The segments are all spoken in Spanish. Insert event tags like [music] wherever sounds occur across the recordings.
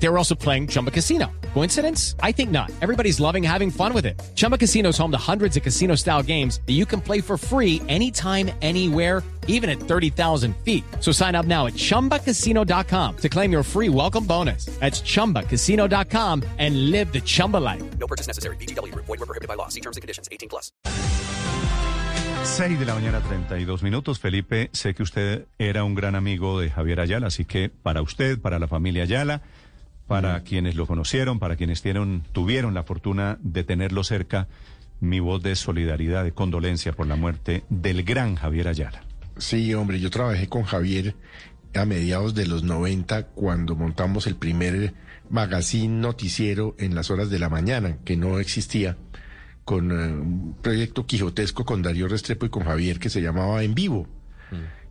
They were also playing Chumba Casino. Coincidence? I think not. Everybody's loving having fun with it. Chumba Casino is home to hundreds of casino style games that you can play for free anytime, anywhere, even at 30,000 feet. So sign up now at chumbacasino.com to claim your free welcome bonus. That's chumbacasino.com and live the Chumba life. No purchase necessary. BGW. Void were prohibited by law. See terms and conditions. 18 plus. 6 de la mañana, 32 minutos. Felipe, sé que usted era un gran amigo de Javier Ayala, así que para usted, para la familia Ayala, para quienes lo conocieron, para quienes tuvieron, tuvieron la fortuna de tenerlo cerca, mi voz de solidaridad, de condolencia por la muerte del gran Javier Ayala. Sí, hombre, yo trabajé con Javier a mediados de los 90 cuando montamos el primer magazine noticiero en las horas de la mañana, que no existía, con eh, un proyecto quijotesco con Darío Restrepo y con Javier que se llamaba En Vivo.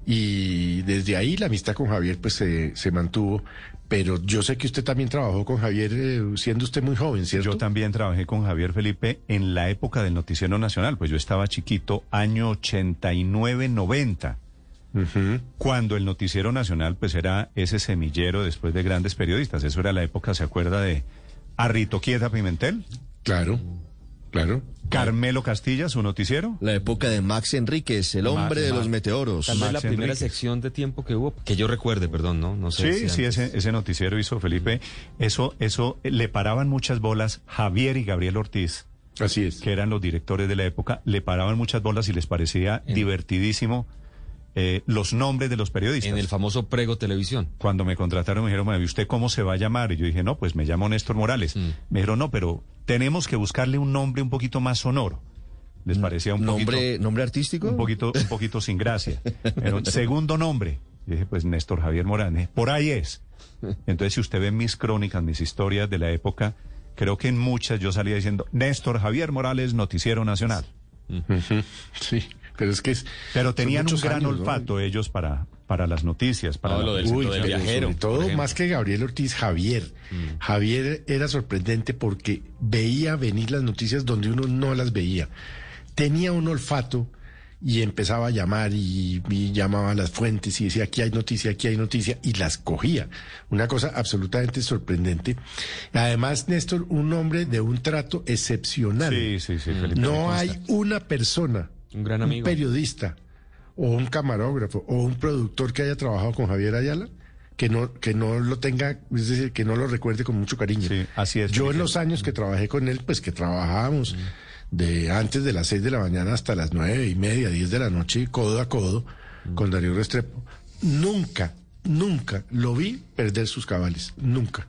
Y desde ahí la amistad con Javier pues se, se mantuvo, pero yo sé que usted también trabajó con Javier eh, siendo usted muy joven, ¿cierto? Yo también trabajé con Javier Felipe en la época del Noticiero Nacional, pues yo estaba chiquito, año 89-90. Ujú. Cuando el Noticiero Nacional pues era ese semillero después de grandes periodistas. Eso era la época, ¿se acuerda de Arrito Quieta Pimentel? Claro, claro. Carmelo Castilla, su noticiero. La época de Max Enríquez, el hombre de Max. los meteoros. Tal vez la primera Enríquez. sección de tiempo que hubo, que yo recuerde, perdón, ¿no? No sé. Sí, si sí, ese, ese noticiero hizo Felipe. Eso, eso, eh, le paraban muchas bolas Javier y Gabriel Ortiz, Así es. que eran los directores de la época, le paraban muchas bolas y les parecía En- divertidísimo eh, los nombres de los periodistas. En el famoso Prego Televisión. Cuando me contrataron me dijeron, "Bueno, ¿y usted cómo se va a llamar? Y yo dije, no, pues me llamo Néstor Morales. Mm. Me dijeron, no, pero tenemos que buscarle un nombre un poquito más sonoro. Les parecía un ¿Nombre, poquito... ¿Nombre artístico? un poquito, un poquito sin gracia. [laughs] Pero segundo nombre. Y dije, pues Néstor Javier Morales. Por ahí es. Entonces, si usted ve mis crónicas, mis historias de la época, creo que en muchas yo salía diciendo Néstor Javier Morales, Noticiero Nacional. Ujú. [laughs] Sí, pero es que es... Pero tenían un gran años, ¿no? olfato ellos para, para las noticias. Para No, la- lo del- Uy, del viajero, sobre todo, más que Gabriel Ortiz, Javier. Javier era sorprendente porque veía venir las noticias donde uno no las veía. Tenía un olfato y empezaba a llamar y, y llamaba a las fuentes y decía aquí hay noticia, aquí hay noticia y las cogía. Una cosa absolutamente sorprendente. Además, Néstor, un hombre de un trato excepcional. Sí, sí, sí, Felipe. No hay una persona, Un gran amigo. periodista o un camarógrafo o un productor que haya trabajado con Javier Ayala que no que no lo tenga, es decir, que no lo recuerde con mucho cariño. Sí, así es, Yo en los años que trabajé con él, pues que trabajábamos de antes de las seis de la mañana hasta las nueve y media, diez de la noche, codo a codo, con Darío Restrepo, nunca, nunca lo vi perder sus cabales, nunca.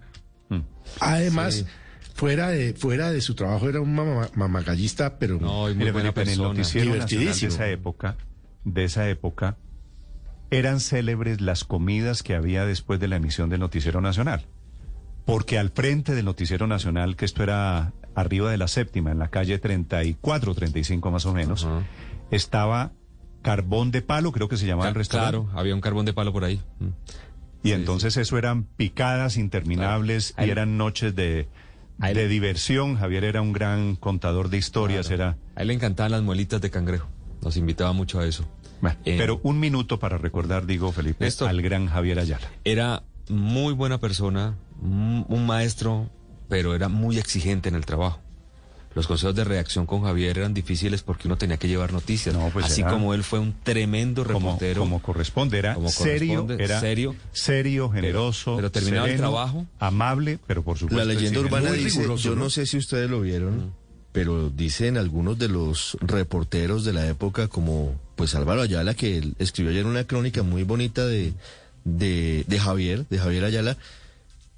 Mm. Además, fuera de fuera de su trabajo era un mama- mamagallista, pero No, y muy buena en el noticiero nacional de Divertidísimo. esa época, de esa época, eran célebres las comidas que había después de la emisión del Noticiero Nacional. Porque al frente del Noticiero Nacional, que esto era arriba de la séptima, en la calle 34, 35 más o menos, estaba Carbón de Palo, creo que se llamaba el Ca- restaurante. Claro, había un carbón de palo por ahí. Mm. Y Sí, entonces eso eran picadas interminables Claro. y eran noches de, De diversión. Javier era un gran contador de historias, era... A él le encantaban las muelitas de cangrejo. Nos invitaba mucho a eso. Bueno, Eh, pero un minuto para recordar, digo, Felipe, Néstor. al gran Javier Ayala. Era muy buena persona, un maestro, pero era muy exigente en el trabajo. Los consejos de reacción con Javier eran difíciles porque uno tenía que llevar noticias. No, pues Así era- como él fue un tremendo Como, reportero. como corresponde, era Como serio, corresponde, era serio. serio, generoso, pero terminaba el trabajo. amable, pero por supuesto La leyenda urbana dice, riguroso, yo no, ¿no? sé si ustedes lo vieron, pero dicen algunos de los reporteros de la época, como pues Álvaro Ayala, que él escribió ayer una crónica muy bonita de, de, de Javier, de Javier Ayala,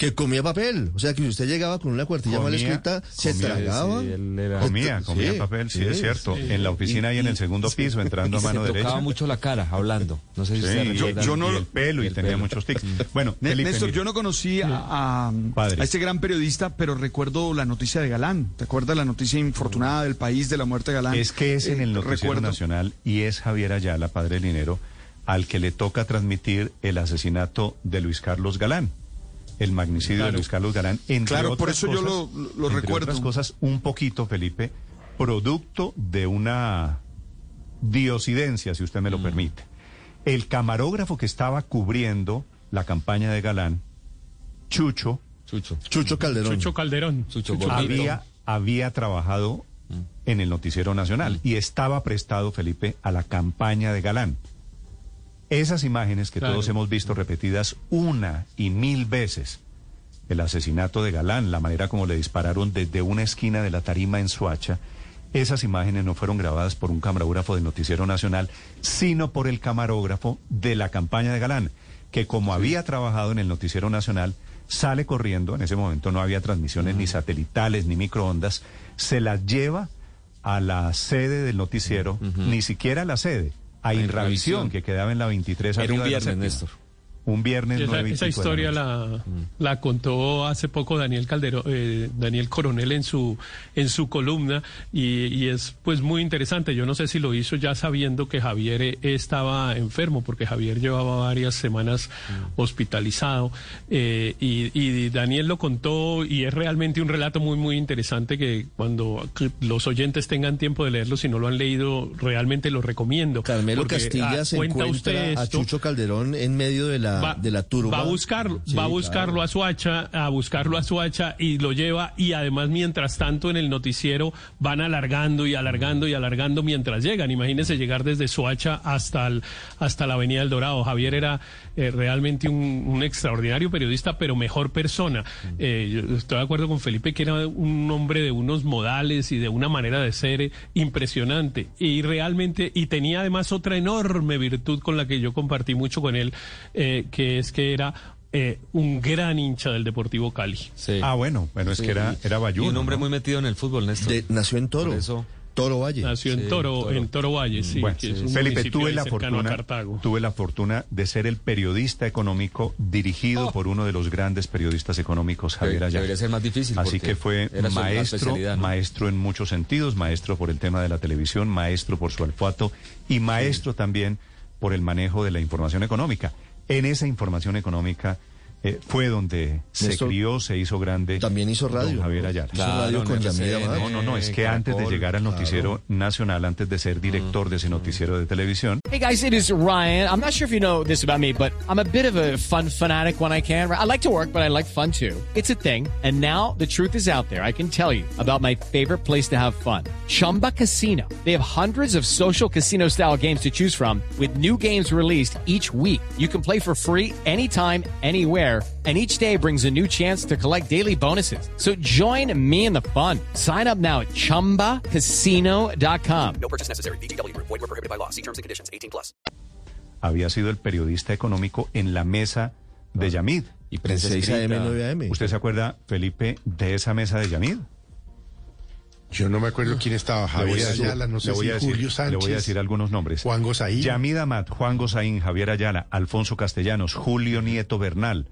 que comía papel. O sea, que si usted llegaba con una cuartilla mal Comía- escrita, se tragaba. Sí, él era- Comía, comía Sí, papel, sí, sí, es cierto. sí. En la oficina y, en el segundo piso, entrando a mano se derecha. tocaba mucho la cara hablando. No sé si Sí, se y- recuerdan. yo no y lo- el pelo y, el tenía pelo. muchos tics. Bueno, Né- Felipe, Néstor, mire. yo no conocí a, a, Padre. a este gran periodista, pero recuerdo la noticia de Galán. ¿Te acuerdas la noticia infortunada del país de la muerte de Galán? Es que es en Eh, el Noticiero recuerdo- Nacional y es Javier Ayala, padre del dinero, al que le toca transmitir el asesinato de Luis Carlos Galán. El magnicidio de Luis Carlos Galán. Entre Claro, por eso yo lo- lo entre recuerdo. otras cosas, un poquito, Felipe, producto de una diosidencia, si usted me lo Mm. permite. El camarógrafo que estaba cubriendo la campaña de Galán, Chucho, Chucho. Chucho Calderón. Chucho Calderón. Chucho había, había trabajado en el Noticiero Nacional y estaba prestado, Felipe, a la campaña de Galán. Esas imágenes que Claro. todos hemos visto repetidas una y mil veces, el asesinato de Galán, la manera como le dispararon desde una esquina de la tarima en Suacha, esas imágenes no fueron grabadas por un camarógrafo del Noticiero Nacional, sino por el camarógrafo de la campaña de Galán, que como había trabajado en el Noticiero Nacional, sale corriendo, en ese momento no había transmisiones ni satelitales ni microondas, se las lleva a la sede del noticiero, ni siquiera a la sede, a Inravisión, que quedaba en la 23 Era un viernes. Néstor. Un viernes Esa, nueve y esa historia noche. la, la contó hace poco Daniel Calderón, eh, Daniel Coronel en su en su columna y, y es pues muy interesante. Yo no sé si lo hizo ya sabiendo que Javier eh, estaba enfermo porque Javier llevaba varias semanas hospitalizado eh, y, y Daniel lo contó y es realmente un relato muy muy interesante que cuando los oyentes tengan tiempo de leerlo si no lo han leído realmente lo recomiendo. Carmelo Castilla ah, se usted encuentra a Chucho Calderón en medio de la, va, de la turba. va a buscarlo, Sí, va a buscarlo claro. a Suacha, a buscarlo a Suacha y lo lleva y además mientras tanto en el noticiero van alargando y alargando y alargando mientras llegan. Imagínense llegar desde Suacha hasta el, hasta la Avenida del Dorado. Javier era eh, realmente un, un extraordinario periodista, pero mejor persona. Eh, yo estoy de acuerdo con Felipe que era un hombre de unos modales y de una manera de ser eh, impresionante y realmente y tenía además otra enorme virtud con la que yo compartí mucho con él, eh, que es que era eh, un gran hincha del Deportivo Cali. Sí. Ah, bueno, bueno, es Sí, que era, era Y Bayuno, un hombre ¿no? muy metido en el fútbol, Néstor. De- nació en Toro. Por eso- Toro Valle. Nació en Sí, Toro, Toro. en Toro Valle, sí, Bueno, que es un Felipe, tuve la fortuna, tuve la fortuna de ser el periodista económico dirigido Oh. por uno de los grandes periodistas económicos, Javier Ayala. debería ser más difícil, Así que fue maestro, maestro en muchos sentidos, maestro por el tema de la televisión, maestro por su olfato y maestro también por el manejo de la información económica. En esa información económica eh, fue donde se crió, se hizo grande. También hizo don radio. Javier Ayala. Hizo radio con RCN. No, no, no, es que Caracol, antes de llegar al noticiero nacional, antes de ser director de ese noticiero de televisión, Hey guys, it is Ryan. I'm not sure if you know this about me, but I'm a bit of a fun fanatic when I can. I like to work, but I like fun too. It's a thing. And now the truth is out there. I can tell you about my favorite place to have fun. Chumba Casino. They have hundreds of social casino style games to choose from with new games released each week. You can play for free anytime, anywhere. And each day brings a new chance to collect daily bonuses. So join me in the fun. Sign up now at chumbacasino.com. No purchase necessary. VGW Group. Void were prohibited by law. See terms and conditions. 18 plus. había sido el periodista económico en la mesa de Yamid. Y En prensa 6 AM, escrita. 9 AM. ¿Usted se acuerda, Felipe, de esa mesa de Yamid? Yo no me acuerdo quién estaba, Javier a decir- Ayala, no sé le voy si a decir- Julio Sánchez. Le voy a decir algunos nombres. Juan Gosaín. Yamid Amat, Juan Gozaín, Javier Ayala, Alfonso Castellanos, Julio Nieto Bernal.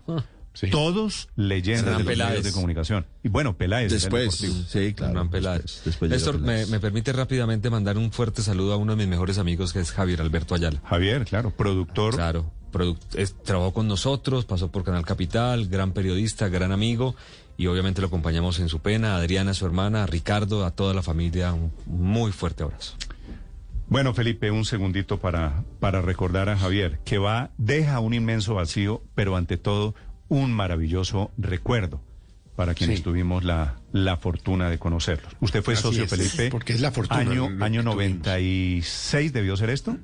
Sí. Todos leyendas Hernán de los Peláez. medios de comunicación. Y bueno, Peláez. Después, sí, claro. Hernán Peláez. Después, Néstor, me, Peláez. me permite rápidamente mandar un fuerte saludo a uno de mis mejores amigos, que es Javier Alberto Ayala. Javier, claro, productor. Claro, produc- es- trabajó con nosotros, pasó por Canal Capital, gran periodista, gran amigo, y obviamente lo acompañamos en su pena, a Adriana, su hermana, a Ricardo, a toda la familia, un muy fuerte abrazo. Bueno, Felipe, un segundito para, para recordar a Javier, que va, deja un inmenso vacío, pero ante todo un maravilloso recuerdo para quienes Sí. tuvimos la, la fortuna de conocerlos. Usted fue Así socio, es, Felipe. porque es la fortuna Año, año tuvimos. 96 debió ser esto.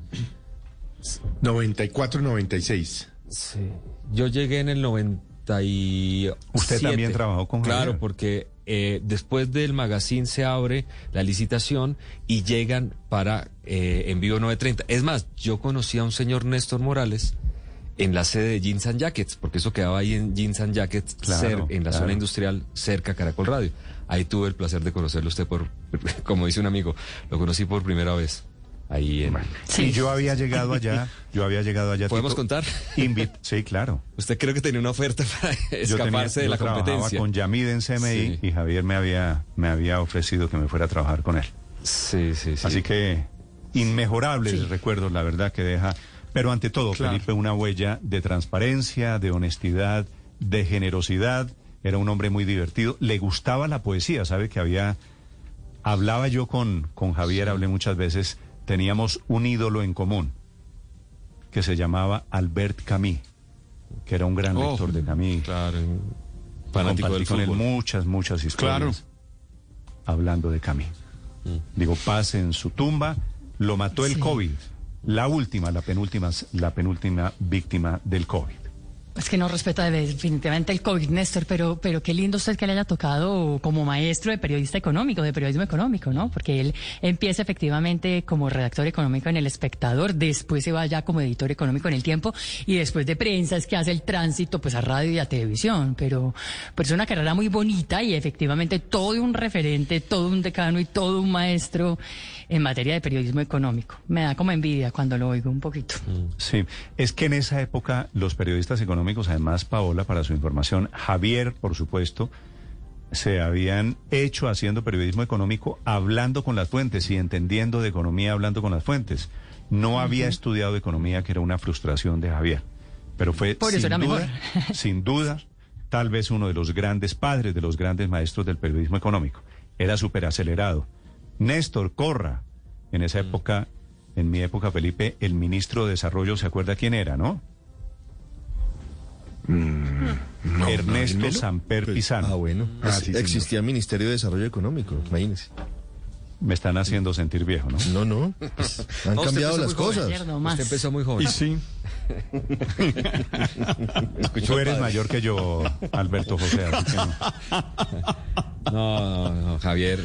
94-96. Sí. Yo llegué en el 97. Usted también trabajó con Claro, Javier. porque eh, después del magazine se abre la licitación y llegan para eh, envío 930. Es más, yo conocí a un señor Néstor Morales en la sede de Jeans and Jackets, porque eso quedaba ahí en Jeans and Jackets, Claro, cer- en la claro. zona industrial cerca a Caracol Radio. Ahí tuve el placer de conocerlo usted por, [laughs] como dice un amigo, lo conocí por primera vez. Ahí en... Y yo había llegado allá, [laughs] yo había llegado allá. ¿Podemos tipo, contar? invit- sí, claro. Usted creo que tenía una oferta [laughs] para Yo tenía- escaparse de yo la trabajaba competencia. con Yamid en CMI Sí. y Javier me había, me había ofrecido que me fuera a trabajar con él. Sí, sí, sí. Así que inmejorables recuerdos, la verdad que deja. Pero ante todo, Claro. Felipe, una huella de transparencia, de honestidad, de generosidad. Era un hombre muy divertido. Le gustaba la poesía, sabe que había Hablaba yo con, con Javier, hablé muchas veces, teníamos un ídolo en común que se llamaba Albert Camus, que era un gran Oh, lector de Camus. Claro, fanático del con él muchas, muchas historias Claro. hablando de Camus. Digo, paz en su tumba, lo mató el Sí. COVID, la última, la penúltima, la penúltima víctima del COVID. Es que no respeta definitivamente el COVID, Néstor, pero, pero qué lindo usted que le haya tocado como maestro de periodista económico, de periodismo económico, ¿no? Porque él empieza efectivamente como redactor económico en El Espectador, después se va ya como editor económico en El Tiempo y después de prensa es que hace el tránsito pues a radio y a televisión, pero, pero es una carrera muy bonita y efectivamente todo un referente, todo un decano y todo un maestro en materia de periodismo económico. Me da como envidia cuando lo oigo un poquito. Sí, es que en esa época los periodistas económicos, además Paola, para su información, Javier, por supuesto, se habían hecho haciendo periodismo económico hablando con las fuentes y entendiendo de economía hablando con las fuentes. No había estudiado economía, que era una frustración de Javier, pero fue Por sin duda, mejor. [laughs] sin duda, tal vez uno de los grandes padres, de los grandes maestros del periodismo económico. Era súper acelerado. Néstor Corra, en esa época, en mi época, Felipe, el ministro de Desarrollo, ¿se acuerda quién era, no? No, Ernesto no, Samper Pizano. Ah, bueno. Ah, sí, existía el Ministerio de Desarrollo Económico, imagínese. Me están haciendo sentir viejo, ¿no? No, no. pues, [laughs] han No, cambiado las joven. cosas. Nomás. Usted empezó muy joven. Y sí. Tú eres mayor que yo, Alberto José. así que no. [laughs] No, no, no, Javier,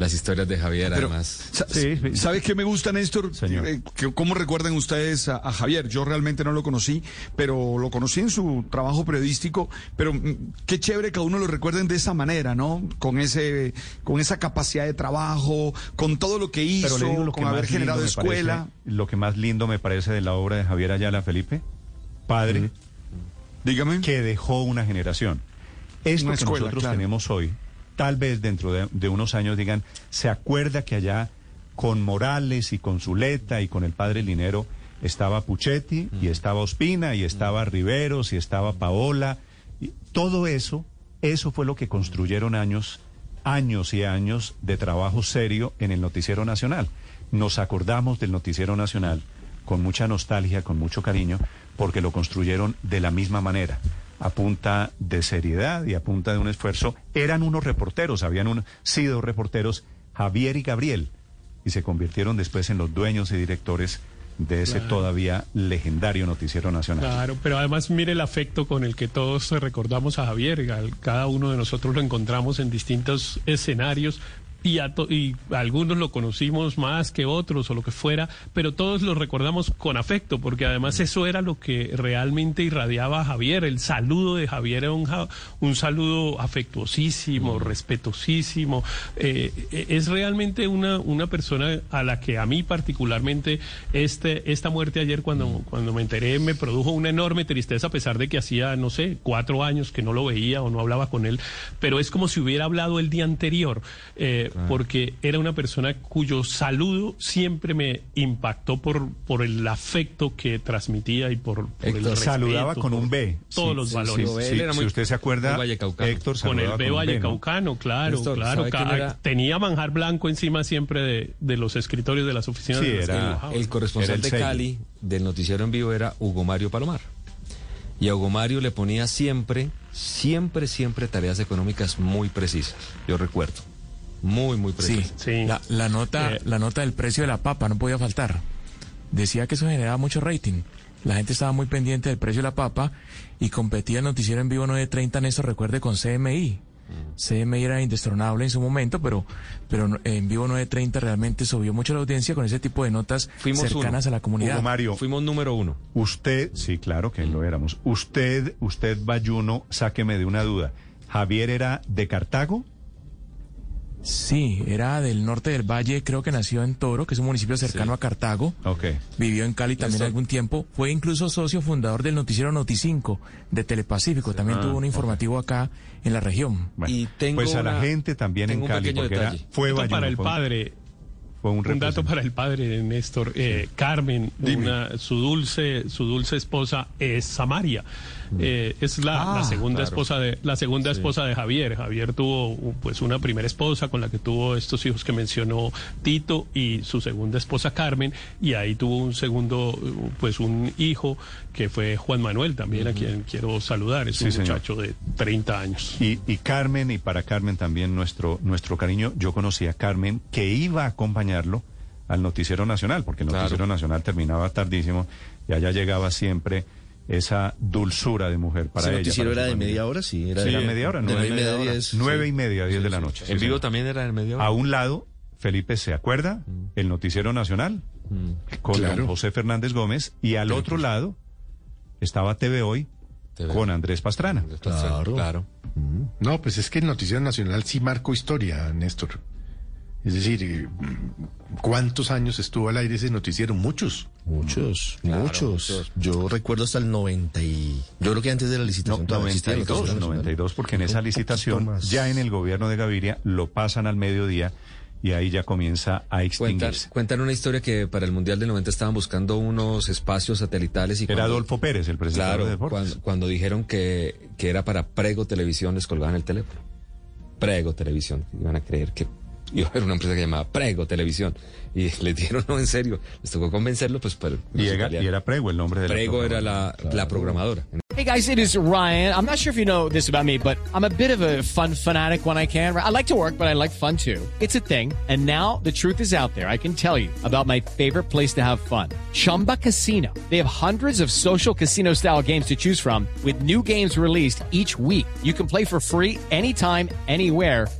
las historias de Javier, Pero, además. sa- Sí, sí. ¿Sabe qué me gusta, Néstor? Señor. Eh, que- ¿Cómo recuerdan ustedes a, a Javier? Yo realmente no lo conocí, pero lo conocí en su trabajo periodístico. Pero mm, qué chévere que a uno lo recuerden de esa manera, ¿no? Con ese, con esa capacidad de trabajo, con todo lo que hizo, Pero le digo lo que con haber generado escuela. parece- lo que más lindo me parece de la obra de Javier Ayala, Felipe, padre, Dígame. que dejó una generación. Esto Una que escuela, nosotros claro. tenemos hoy, tal vez dentro de, de unos años digan, ¿se acuerda que allá con Morales y con Zuleta y con el padre Linero estaba Puchetti y estaba Ospina y estaba Riveros y estaba Paola? Y todo eso, eso fue lo que construyeron años, años y años de trabajo serio en el Noticiero Nacional. Nos acordamos del Noticiero Nacional con mucha nostalgia, con mucho cariño, porque lo construyeron de la misma manera, a punta de seriedad y a punta de un esfuerzo. Eran unos reporteros, habían un- sido reporteros, Javier y Gabriel, y se convirtieron después en los dueños y directores de ese todavía legendario Noticiero Nacional. Claro, pero además mire el afecto con el que todos recordamos a Javier. Cada uno de nosotros lo encontramos en distintos escenarios. Y, a to- y algunos lo conocimos más que otros o lo que fuera, pero todos lo recordamos con afecto, porque además eso era lo que realmente irradiaba a Javier. El saludo de Javier era un, ja- un saludo afectuosísimo, respetuosísimo. Eh, eh, es realmente una, una persona a la que a mí particularmente este, esta muerte ayer cuando, cuando me enteré me produjo una enorme tristeza a pesar de que hacía, no sé, cuatro años que no lo veía o no hablaba con él, pero es como si hubiera hablado el día anterior, eh, porque era una persona cuyo saludo siempre me impactó por, por el afecto que transmitía y por, por el Héctor, Saludaba respeto, con por un B. Todos Sí, los sí, valores. sí, Él si usted se acuerda. Héctor Con el B un Vallecaucano, claro, Néstor, claro. ¿sabe quién ca- era? Tenía manjar blanco encima siempre de, de los escritorios de las oficinas. Sí, de era- trabajaba. El corresponsal Era el de sello. Cali del noticiero en vivo era Hugo Mario Palomar. Y a Hugo Mario le ponía siempre, siempre, siempre tareas económicas muy precisas. Yo recuerdo. Muy, muy Sí, precisas. Sí. La, la nota, Eh. la nota del precio de la papa no podía faltar. Decía que eso generaba mucho rating. La gente estaba muy pendiente del precio de la papa y competía el noticiero en vivo 930, Néstor, recuerde, con CMI. CMI era indestronable en su momento, pero, pero en vivo 930 realmente subió mucho la audiencia con ese tipo de notas Fuimos cercanas uno. a la comunidad. Hugo Mario, Fuimos número uno. Usted, sí, claro que lo éramos. Usted, usted, Bayuno, sáqueme de una duda. ¿Javier era de Cartago? Sí, era del norte del valle, creo que nació en Toro, que es un municipio cercano a Cartago. Ok. Vivió en Cali también algún tiempo. Fue incluso socio fundador del noticiero Noti5 de Telepacífico. También Ah, tuvo un informativo acá en la región. Bueno, Y tengo pues a la una- gente también en Cali, porque era, fue Esto Bayuno, para el fue- padre. Fue un Un dato para el padre de Néstor. Eh, Carmen, una- su dulce, su dulce esposa es Samaria. Eh, es la, Ah, la segunda claro. esposa de la segunda esposa de Javier. Javier tuvo uh, pues una primera esposa con la que tuvo estos hijos que mencionó Tito y su segunda esposa Carmen y ahí tuvo un segundo uh, pues un hijo que fue Juan Manuel también a quien quiero saludar. Es Sí, un señor. muchacho de 30 años. Y, y Carmen, y para Carmen también nuestro, nuestro cariño, yo conocí a Carmen que iba a acompañarlo al Noticiero Nacional, porque el Claro. Noticiero Nacional terminaba tardísimo y allá llegaba siempre esa dulzura de mujer para ella. noticiero para era de familia. media hora, sí. Era Sí, de media hora, de nueve y media, hora. diez. Nueve y media, diez de la noche. sí, En vivo también era en medio. A un lado, Felipe se acuerda, el Noticiero Nacional, con Claro. don José Fernández Gómez, y al otro lado estaba TV Hoy TV. con Andrés Pastrana. Claro. Claro. No, pues es que el Noticiero Nacional sí marcó historia, Néstor. Es decir, eh, ¿cuántos años estuvo al aire ese noticiero? Muchos. Muchos, Claro, muchos. muchos. Yo recuerdo hasta el 90 y... Yo creo que antes de la No, licitación el 92, Noticiero Nacional. 92, porque en esa licitación, ya en el gobierno de Gaviria, lo pasan al mediodía y ahí ya comienza a Cuentan, extinguirse. cuentan una historia que para el Mundial del 90 estaban buscando unos espacios satelitales y Era cuando- Adolfo Pérez, el presentador Claro, de deportes. cuando, cuando dijeron que, que era para Prego Televisión, les colgaban el teléfono. Prego Televisión. Iban a creer que iba a haber una empresa que llamaba Prego Televisión. Y [laughs] les dijeron, no, en serio. Les tocó convencerlo, pues, pero... Y era, y era Prego el nombre de la Prego era la, la programadora. Hey guys, it is Ryan. I'm not sure if you know this about me, but I'm a bit of a fun fanatic when I can. I like to work, but I like fun too. It's a thing. And now the truth is out there. I can tell you about my favorite place to have fun. Chumba Casino. They have hundreds of social casino style games to choose from with new games released each week. You can play for free anytime, anywhere.